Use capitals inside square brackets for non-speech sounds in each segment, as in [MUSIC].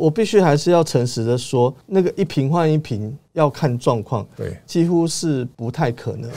我必须还是要诚实的说，那个一瓶换一瓶要看状况，对，几乎是不太可能。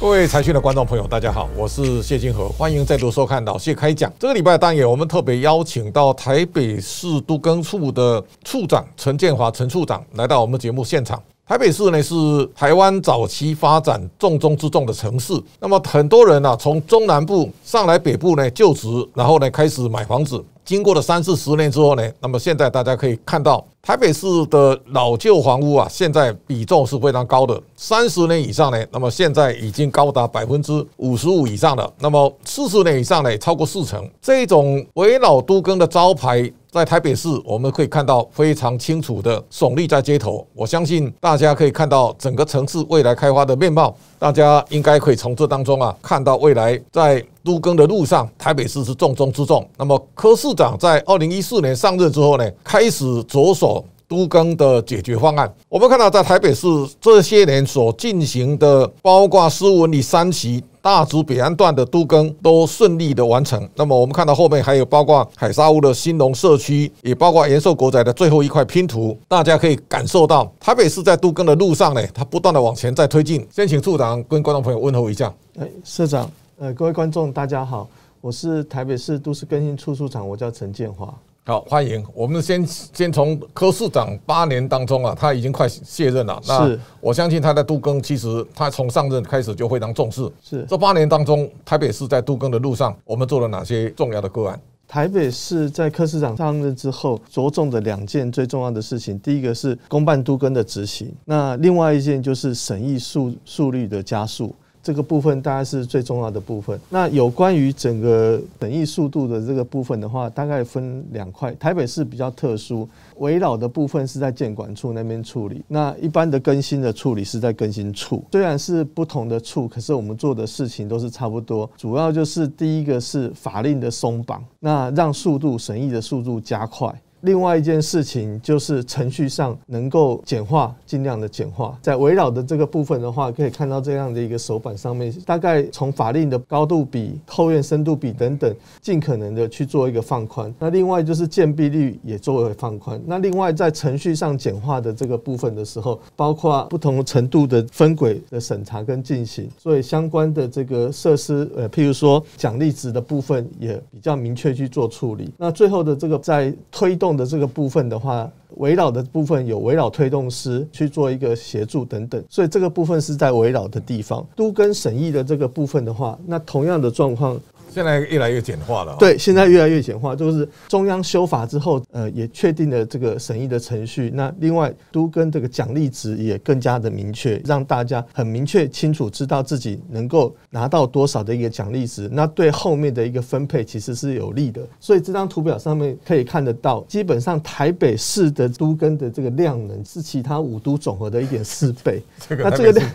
各位财讯的观众朋友，大家好，我是谢金河，欢迎再度收看老谢开讲。这个礼拜的单元，我们特别邀请到台北市都更处的处长陈建华陈处长来到我们节目现场。台北市呢是台湾早期发展重中之重的城市，那么很多人啊从中南部上来北部呢就职，然后呢开始买房子。经过了三四十年之后呢，那么现在大家可以看到，台北市的老旧房屋啊，现在比重是非常高的。三十年以上呢，那么现在已经高达百分之五十五以上了。那么四十年以上呢，超过四成。这种危老都更的招牌，在台北市我们可以看到非常清楚的耸立在街头。我相信大家可以看到整个城市未来开发的面貌，大家应该可以从这当中啊，看到未来在都更的路上，台北市是重中之重。那么柯市长在二零一四年上任之后呢，开始着手都更的解决方案。我们看到在台北市这些年所进行的，包括斯文里三期、大直北安段的都更都顺利的完成。那么我们看到后面还有包括海沙屋的新农社区，也包括延寿国宅的最后一块拼图。大家可以感受到台北市在都更的路上呢，它不断的往前在推进。先请处长跟观众朋友问候一下。哎，社长。呃，各位观众，大家好，我是台北市都市更新处处长，我叫陈建华。好，欢迎。我们先先从柯市长八年当中啊，他已经快卸任了。那我相信他在都更，其实他从上任开始就非常重视。是这八年当中，台北市在都更的路上，我们做了哪些重要的个案？台北市在柯市长上任之后，着重的两件最重要的事情，第一个是公办都更的执行，那另外一件就是审议速速率的加速。这个部分大概是最重要的部分。那有关于整个审议速度的这个部分的话，大概分两块。台北市比较特殊，围绕的部分是在建管处那边处理，那一般的更新的处理是在更新处。虽然是不同的处，可是我们做的事情都是差不多。主要就是第一个是法令的松绑，那让速度审议的速度加快。另外一件事情就是程序上能够简化，尽量的简化。在围绕的这个部分的话，可以看到这样的一个手板上面，大概从法令的高度比、后院深度比等等，尽可能的去做一个放宽。那另外就是建蔽率也作为放宽。那另外在程序上简化的这个部分的时候，包括不同程度的分轨的审查跟进行，所以相关的这个设施，呃，譬如说奖励值的部分也比较明确去做处理。那最后的这个在推动。的这个部分的话，围绕的部分有围绕推动师去做一个协助等等，所以这个部分是在围绕的地方。都跟审议的这个部分的话，那同样的状况。现在越来越简化了。对，现在越来越简化，就是中央修法之后，呃，也确定了这个审议的程序。那另外，都跟这个奖励值也更加的明确，让大家很明确清楚知道自己能够拿到多少的一个奖励值。那对后面的一个分配其实是有利的。所以这张图表上面可以看得到，基本上台北市的都跟的这个量能是其他五都总和的一点四倍。[LAUGHS] 那这个量，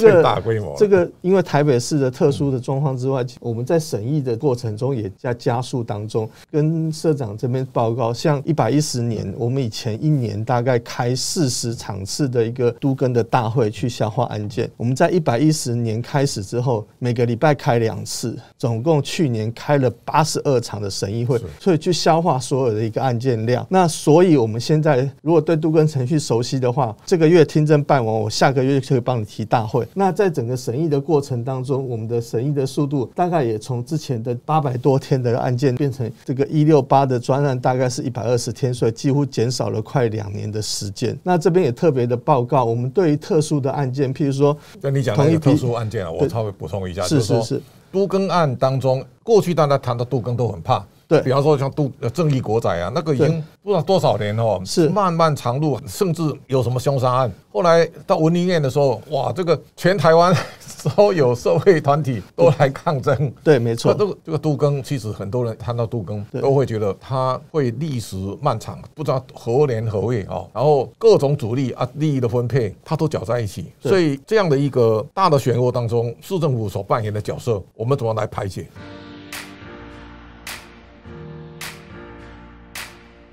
这个大规模，这个因为台北市的特殊的状况之外，我们在审议的过程中也在加速当中，跟社长这边报告，像一百一十年，我们以前一年大概开四十场次的一个都更的大会去消化案件，我们在一百一十年开始之后，每个礼拜开两次，总共去年开了八十二场的审议会，所以去消化所有的一个案件量。那所以我们现在如果对都更程序熟悉的话，这个月听证办完，我下个月就可以帮你提大会。那在整个审议的过程当中，我们的审议的速度大概也从之前的八百多天的案件变成这个一六八的专案，大概是一百二十天，所以几乎减少了快两年的时间。那这边也特别的报告，我们对于特殊的案件，譬如说，跟你讲那个特殊案件啊，我稍微补充一下，是是是，都更案当中，过去大家谈到都更都很怕。对，比方说像杜正义国仔啊，那个已经不知道多少年哦，是漫漫长路，甚至有什么凶杀案。后来到文林院的时候，哇，这个全台湾 [LAUGHS] 所有社会团体都来抗争。[LAUGHS] 对，没错。这个这个杜更，其实很多人谈到杜更，都会觉得他会历时漫长，不知道何年何月哦。然后各种主力啊，利益的分配，他都搅在一起。所以这样的一个大的漩涡当中，市政府所扮演的角色，我们怎么来排解？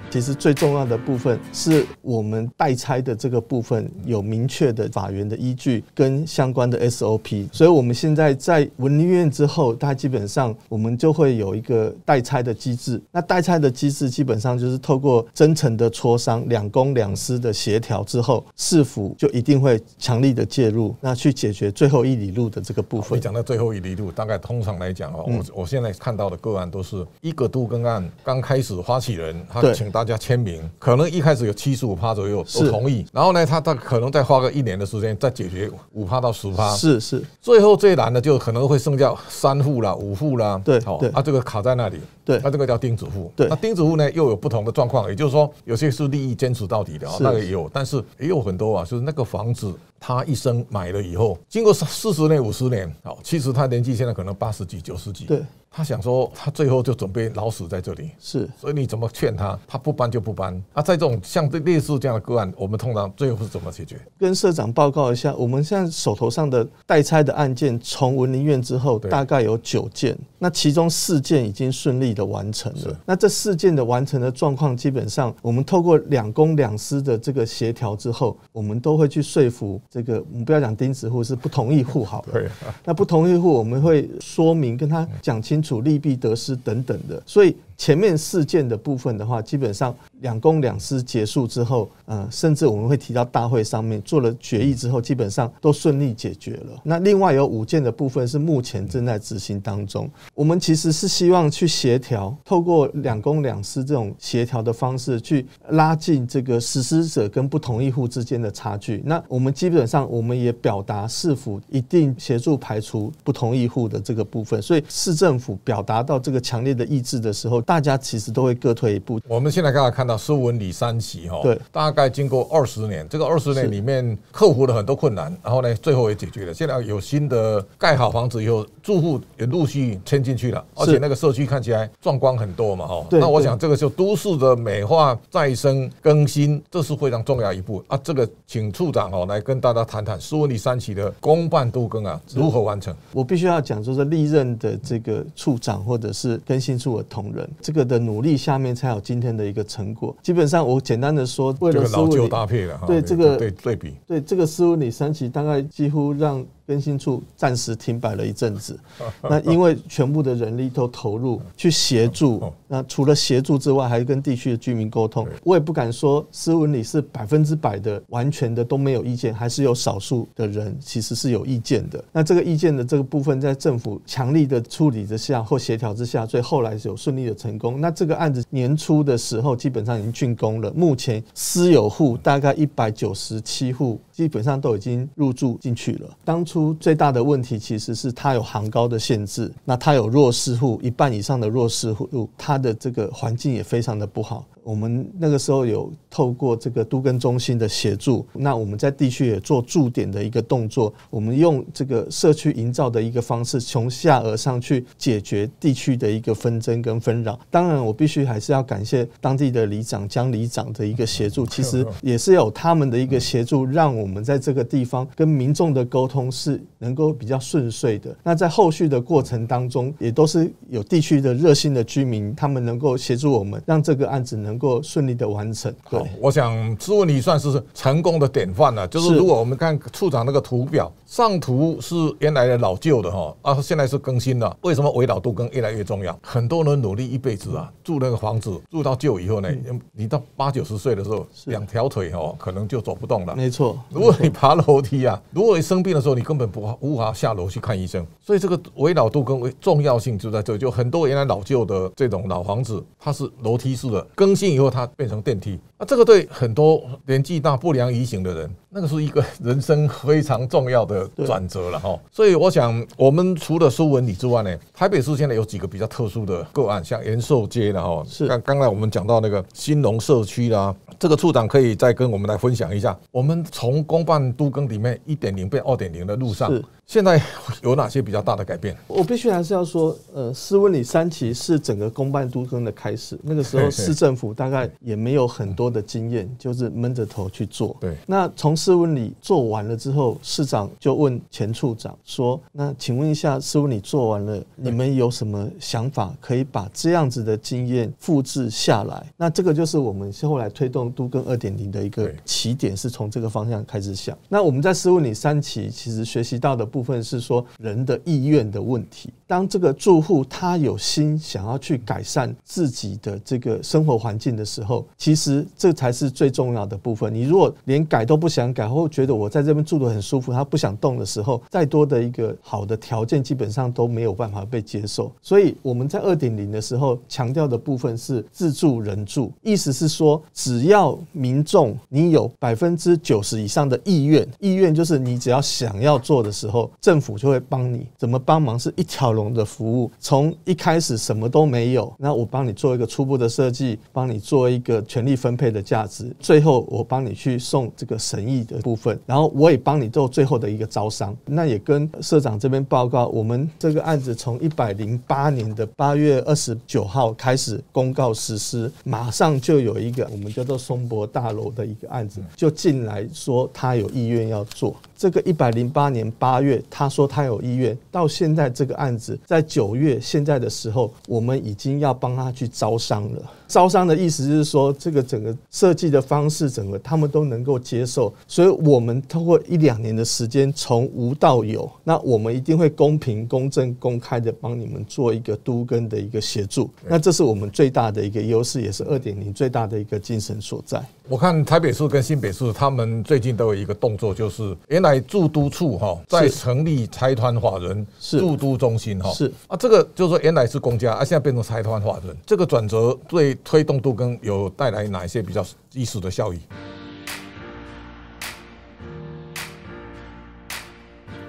其实最重要的部分是我们代拆的这个部分有明确的法源的依据跟相关的 SOP，所以我们现在在文林院之后，它基本上我们就会有一个代拆的机制。那代拆的机制基本上就是透过真诚的磋商、两公两私的协调之后，市府就一定会强力的介入，那去解决最后一里路的这个部分。你讲到最后一里路，大概通常来讲哦，我我现在看到的个案都是一个都更案刚开始发起人他请大家签名，可能一开始有七十五趴左右都同意，然后呢，他他可能再花个一年的时间再解决五趴到十趴，是是，最后最难的就可能会剩下三户啦、五户啦，对，好，啊，这个卡在那里，对，那这个叫钉子户，对，那钉子户呢又有不同的状况，也就是说有些是利益坚持到底的啊，那个也有，但是也有很多啊，就是那个房子他一生买了以后，经过四十年、五十年，好，其实他年纪现在可能八十几、九十几，对。他想说，他最后就准备老死在这里，是，所以你怎么劝他，他不搬就不搬。啊，在这种像这类似这样的个案，我们通常最后是怎么解决？跟社长报告一下，我们现在手头上的代拆的案件，从文林院之后，大概有九件，那其中四件已经顺利的完成了。那这四件的完成的状况，基本上我们透过两公两私的这个协调之后，我们都会去说服这个，我们不要讲钉子户，是不同意户好了。对，那不同意户，我们会说明跟他讲清利弊得失等等的，所以。前面四件的部分的话，基本上两公两私结束之后，呃，甚至我们会提到大会上面做了决议之后，基本上都顺利解决了。那另外有五件的部分是目前正在执行当中。我们其实是希望去协调，透过两公两私这种协调的方式，去拉近这个实施者跟不同意户之间的差距。那我们基本上我们也表达市府一定协助排除不同意户的这个部分，所以市政府表达到这个强烈的意志的时候。大家其实都会各退一步。我们现在刚才看到苏文里三期哈，对，大概经过二十年，这个二十年里面克服了很多困难，然后呢，最后也解决了。现在有新的盖好房子以后，住户也陆续迁进去了，而且那个社区看起来壮观很多嘛哈。那我想这个就都市的美化、再生、更新，这是非常重要一步啊。这个请处长哦来跟大家谈谈苏文里三期的公办都更啊如何完成。我必须要讲，就是历任的这个处长或者是更新处的同仁。这个的努力下面才有今天的一个成果。基本上我简单的说，为了老旧搭配了，对这个对对比，对这个斯文里三期大概几乎让。更新处暂时停摆了一阵子，[LAUGHS] 那因为全部的人力都投入去协助，那除了协助之外，还跟地区的居民沟通。我也不敢说斯文里是百分之百的完全的都没有意见，还是有少数的人其实是有意见的。那这个意见的这个部分，在政府强力的处理之下或协调之下，最后来是有顺利的成功。那这个案子年初的时候基本上已经竣工了，目前私有户大概一百九十七户。基本上都已经入住进去了。当初最大的问题其实是它有行高的限制，那它有弱势户，一半以上的弱势户，它的这个环境也非常的不好。我们那个时候有透过这个都根中心的协助，那我们在地区也做驻点的一个动作，我们用这个社区营造的一个方式，从下而上去解决地区的一个纷争跟纷扰。当然，我必须还是要感谢当地的里长江里长的一个协助，其实 [LAUGHS] 也是有他们的一个协助，让我们在这个地方跟民众的沟通是能够比较顺遂的。那在后续的过程当中，也都是有地区的热心的居民，他们能够协助我们，让这个案子能。能够顺利的完成。好，我想苏文你算是成功的典范了。就是如果我们看处长那个图表，上图是原来的老旧的哈，啊，现在是更新了。为什么危老度更越来越重要？很多人努力一辈子啊，住那个房子住到旧以后呢，你到八九十岁的时候，两条腿哦，可能就走不动了。没错，如果你爬楼梯啊，[LAUGHS] 如果你生病的时候，你根本不无法下楼去看医生。所以这个危老度跟为重要性就在这，就很多原来老旧的这种老房子，它是楼梯式的更新。以后它变成电梯，那这个对很多年纪大不良移行的人，那个是一个人生非常重要的 [LAUGHS] 转折了哈。所以我想，我们除了苏文礼之外呢，台北市现在有几个比较特殊的个案，像延寿街的哈，是刚刚才我们讲到那个新农社区啦，这个处长可以再跟我们来分享一下。我们从公办都更里面一点零变二点零的路上，现在 [LAUGHS] 有哪些比较大的改变？我必须还是要说，呃，斯文里三期是整个公办都更的开始。那个时候市政府大概也没有很多的经验，就是闷着头去做。对。那从斯文里做完了之后，市长就问前处长说：“那请问一下，斯文里做完了，你们有什么想法可以把这样子的经验复制下来？”那这个就是我们后来推动都更二点零的一个起点，是从这个方向开始想。那我们在斯文里三期其实学习到的部分是说人的意愿的问题。当这个住户他有心想要去改善自己的这个生活环境的时候，其实这才是最重要的部分。你如果连改都不想改，或觉得我在这边住得很舒服，他不想动的时候，再多的一个好的条件基本上都没有办法被接受。所以我们在二点零的时候强调的部分是自住人住，意思是说，只要民众你有百分之九十以上的意愿，意愿就是你只要想要做的时候，政府就会帮你。怎么帮忙？是一条龙的服务，从一开始什么都没有，那我帮你做一个初步的设计，帮你做一个权利分配的价值，最后我帮你去送这个审议的部分，然后我也帮你做最后的一个招商。那也跟社长这边报告，我们这个案子从一百零八年的八月二十九号开始公告实施，马上就有一个我们叫做松柏大楼的一个案子就进来说他有意愿要做。这个一百零八年八月，他说他有意愿，到现在这个案子在九月现在的时候，我们已经要帮他去招商了。招商的意思就是说，这个整个设计的方式，整个他们都能够接受，所以我们通过一两年的时间，从无到有，那我们一定会公平、公正、公开的帮你们做一个都跟的一个协助。那这是我们最大的一个优势，也是二点零最大的一个精神所在。我看台北市跟新北市，他们最近都有一个动作，就是原来驻都处哈，在成立财团法人驻都中心哈，是啊，这个就是说原来是公家，啊，现在变成财团法人，这个转折对。推动都更有带来哪一些比较意识的效益？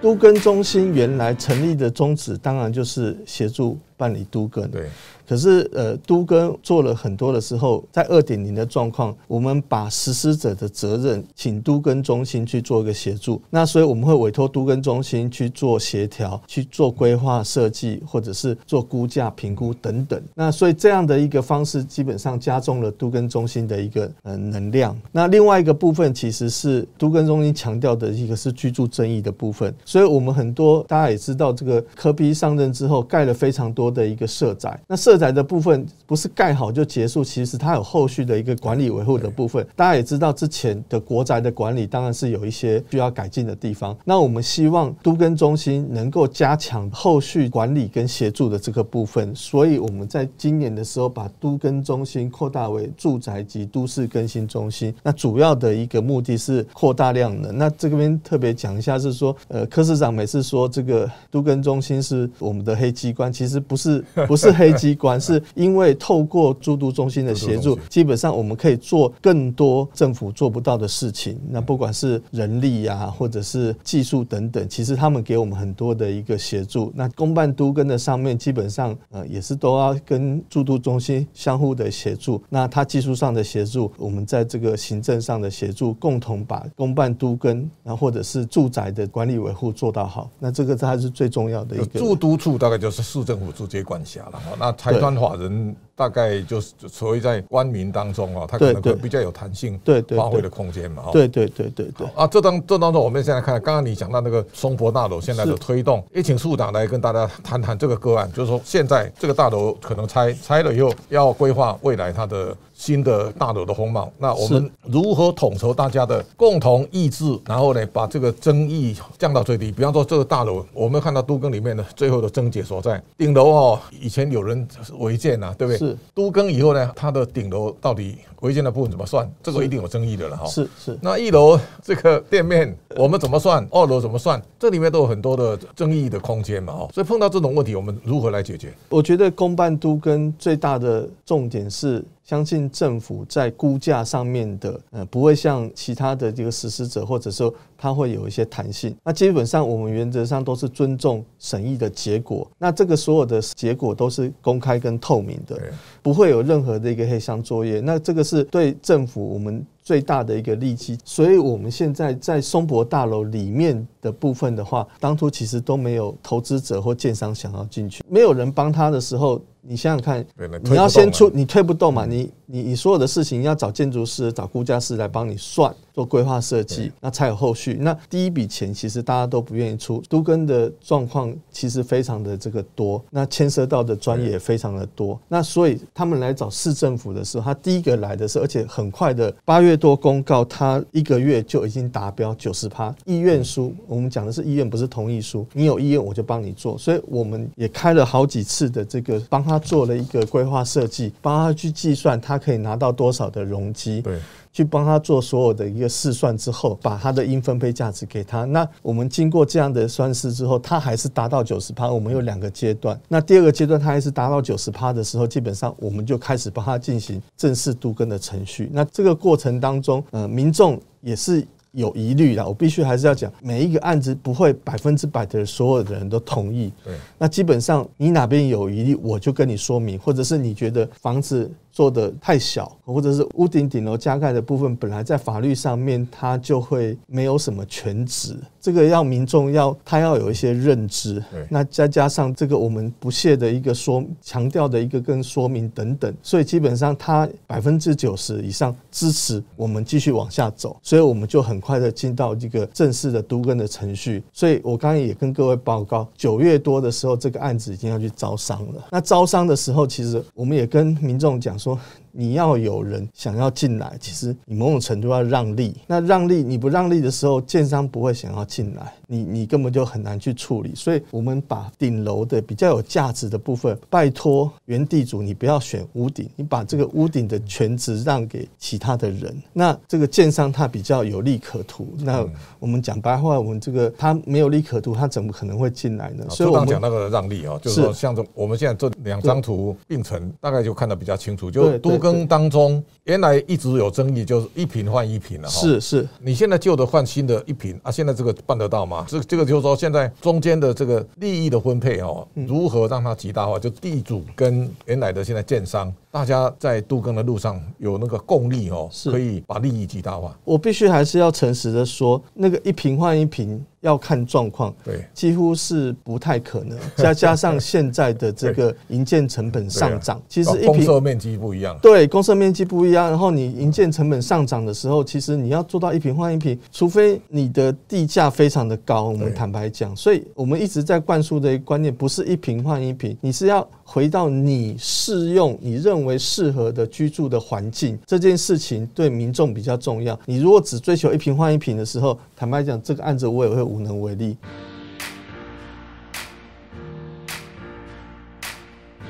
都更中心原来成立的宗旨，当然就是协助办理都更。对。可是，呃，都更做了很多的时候，在二点零的状况，我们把实施者的责任请都更中心去做一个协助。那所以我们会委托都更中心去做协调、去做规划设计，或者是做估价评估等等。那所以这样的一个方式，基本上加重了都更中心的一个呃能量。那另外一个部分，其实是都更中心强调的一个是居住争议的部分。所以我们很多大家也知道，这个科比上任之后，盖了非常多的一个社宅。那社宅的部分不是盖好就结束，其实它有后续的一个管理维护的部分。大家也知道，之前的国宅的管理当然是有一些需要改进的地方。那我们希望都更中心能够加强后续管理跟协助的这个部分。所以我们在今年的时候把都更中心扩大为住宅及都市更新中心。那主要的一个目的是扩大量能。那这边特别讲一下是说，呃，柯市长每次说这个都更中心是我们的黑机关，其实不是，不是黑机关，是。因为透过住都中心的协助，基本上我们可以做更多政府做不到的事情。那不管是人力呀，或者是技术等等，其实他们给我们很多的一个协助。那公办都跟的上面，基本上呃也是都要跟住都中心相互的协助。那他技术上的协助，我们在这个行政上的协助，共同把公办都跟，然后或者是住宅的管理维护做到好。那这个才是最重要的一个。住都处大概就是市政府直接管辖了。那财团法。人大概就是所谓在官民当中啊，他可能比较有弹性，对发挥的空间嘛。对对对对对。啊，这当这当中，我们现在看，刚刚你讲到那个松柏大楼现在的推动，也请处长来跟大家谈谈这个个案，就是说现在这个大楼可能拆拆了以后，要规划未来它的。新的大楼的风貌，那我们如何统筹大家的共同意志，然后呢，把这个争议降到最低？比方说，这个大楼，我们看到都更里面的最后的症结所在，顶楼哦，以前有人违建呐，对不对？是。都更以后呢，它的顶楼到底违建的部分怎么算？这个一定有争议的了哈。是是。那一楼这个店面我们怎么算？[LAUGHS] 二楼怎么算？这里面都有很多的争议的空间嘛。哈，所以碰到这种问题，我们如何来解决？我觉得公办都跟最大的重点是。相信政府在估价上面的，呃，不会像其他的这个实施者，或者说它会有一些弹性。那基本上我们原则上都是尊重审议的结果。那这个所有的结果都是公开跟透明的，不会有任何的一个黑箱作业。那这个是对政府我们。最大的一个利基。所以我们现在在松柏大楼里面的部分的话，当初其实都没有投资者或建商想要进去，没有人帮他的时候。你想想看，你要先出，你推不动嘛？你你你所有的事情要找建筑师、找估价师来帮你算，做规划设计，那才有后续。那第一笔钱其实大家都不愿意出。都更的状况其实非常的这个多，那牵涉到的专业也非常的多。那所以他们来找市政府的时候，他第一个来的是，而且很快的八月多公告，他一个月就已经达标九十趴意愿书。我们讲的是意愿，不是同意书。你有意愿，我就帮你做。所以我们也开了好几次的这个帮。他做了一个规划设计，帮他去计算他可以拿到多少的容积，对，去帮他做所有的一个试算之后，把他的应分配价值给他。那我们经过这样的算式之后，他还是达到九十趴。我们有两个阶段，那第二个阶段他还是达到九十趴的时候，基本上我们就开始帮他进行正式度根的程序。那这个过程当中，呃，民众也是。有疑虑啦，我必须还是要讲，每一个案子不会百分之百的所有的人都同意。对，那基本上你哪边有疑虑，我就跟你说明，或者是你觉得房子。做的太小，或者是屋顶顶楼加盖的部分，本来在法律上面它就会没有什么权值，这个要民众要他要有一些认知。那再加上这个我们不懈的一个说强调的一个跟说明等等，所以基本上他百分之九十以上支持我们继续往下走，所以我们就很快的进到一个正式的都根的程序。所以我刚刚也跟各位报告，九月多的时候这个案子已经要去招商了。那招商的时候，其实我们也跟民众讲。说 so 你要有人想要进来，其实你某种程度要让利。那让利你不让利的时候，建商不会想要进来，你你根本就很难去处理。所以我们把顶楼的比较有价值的部分，拜托原地主，你不要选屋顶，你把这个屋顶的权值让给其他的人。那这个建商他比较有利可图。那我们讲白话，我们这个他没有利可图，他怎么可能会进来呢？所以我们讲那个让利啊，就是说像这我们现在这两张图并成，大概就看得比较清楚。就都更当中，原来一直有争议，就是一瓶换一瓶了。是是，你现在旧的换新的一瓶啊，现在这个办得到吗？这这个就是说，现在中间的这个利益的分配哦，如何让它极大化？就地主跟原来的现在建商。大家在度更的路上有那个共利哦，可以把利益极大化。我必须还是要诚实的说，那个一瓶换一瓶要看状况，对，几乎是不太可能。再加上现在的这个营建成本上涨，[LAUGHS] 其实一瓶公设面积不一样，对，公设面积不一样。然后你营建成本上涨的时候，其实你要做到一瓶换一瓶，除非你的地价非常的高。我们坦白讲，所以我们一直在灌输的一个观念，不是一瓶换一瓶，你是要回到你适用，你认。为适合的居住的环境，这件事情对民众比较重要。你如果只追求一平换一平的时候，坦白讲，这个案子我也会无能为力。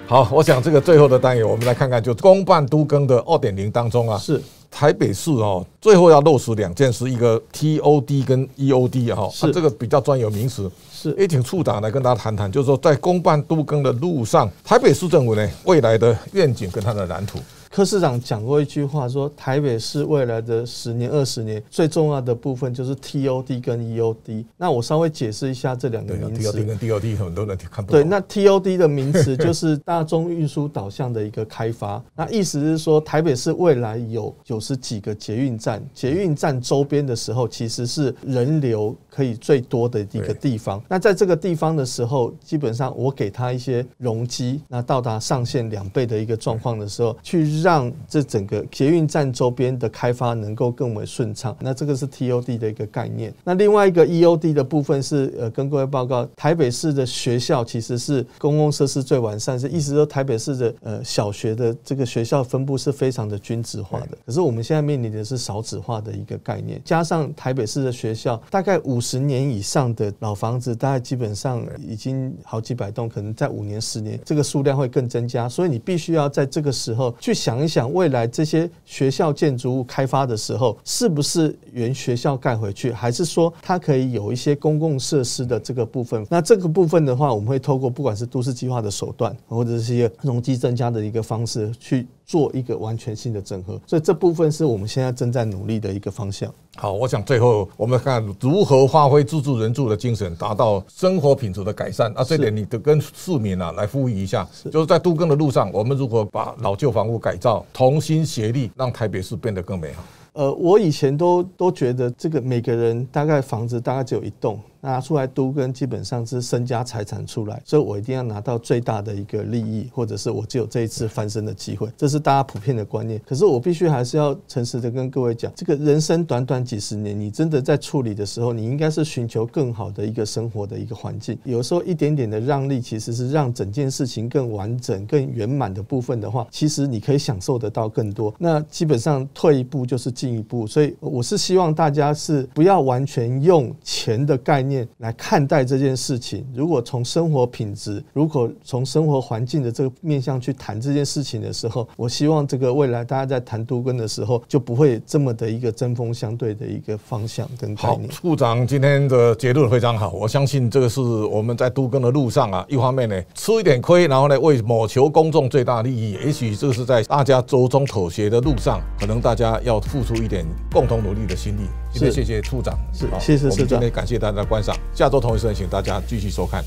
好，我想这个最后的单元，我们来看看，就公办都更的二点零当中啊，是台北市哦，最后要落实两件事，一个 TOD 跟 EOD 哈，是这个比较专有名词。是，也请处长来跟大家谈谈，就是说在公办都更的路上，台北市政府呢未来的愿景跟它的蓝图。柯市长讲过一句话，说台北市未来的十年、二十年最重要的部分就是 TOD 跟 EOD。那我稍微解释一下这两个名词。TOD 跟 DOD 很多人看不懂。对，那 TOD 的名词就是大众运输导向的一个开发。[LAUGHS] 那意思是说，台北市未来有九十几个捷运站，捷运站周边的时候，其实是人流可以最多的一个地方。那在这个地方的时候，基本上我给他一些容积，那到达上限两倍的一个状况的时候，去。让这整个捷运站周边的开发能够更为顺畅，那这个是 TOD 的一个概念。那另外一个 EOD 的部分是，呃，跟各位报告，台北市的学校其实是公共设施最完善，是意思说台北市的呃小学的这个学校分布是非常的均质化的。可是我们现在面临的是少子化的一个概念，加上台北市的学校大概五五十年以上的老房子，大概基本上已经好几百栋，可能在五年、十年这个数量会更增加，所以你必须要在这个时候去想。想一想，未来这些学校建筑物开发的时候，是不是原学校盖回去，还是说它可以有一些公共设施的这个部分？那这个部分的话，我们会透过不管是都市计划的手段，或者是一些容积增加的一个方式去。做一个完全性的整合，所以这部分是我们现在正在努力的一个方向。好，我想最后我们看如何发挥自助人助的精神，达到生活品质的改善。啊，这点你得跟市民啊来呼吁一下，就是在都更的路上，我们如何把老旧房屋改造，同心协力，让台北市变得更美好。呃，我以前都都觉得这个每个人大概房子大概只有一栋。拿出来都跟基本上是身家财产出来，所以我一定要拿到最大的一个利益，或者是我只有这一次翻身的机会，这是大家普遍的观念。可是我必须还是要诚实的跟各位讲，这个人生短短几十年，你真的在处理的时候，你应该是寻求更好的一个生活的一个环境。有时候一点点的让利，其实是让整件事情更完整、更圆满的部分的话，其实你可以享受得到更多。那基本上退一步就是进一步，所以我是希望大家是不要完全用钱的概念。[LAUGHS] 来看待这件事情，如果从生活品质，如果从生活环境的这个面向去谈这件事情的时候，我希望这个未来大家在谈都更的时候，就不会这么的一个针锋相对的一个方向跟概念。好，处长今天的结论非常好，我相信这个是我们在都更的路上啊，一方面呢吃一点亏，然后呢为谋求公众最大利益，也许这是在大家周中妥协的路上，可能大家要付出一点共同努力的心力。谢谢谢处长，是谢谢市长，我们今天感谢大家的观赏，下周同一时间请大家继续收看。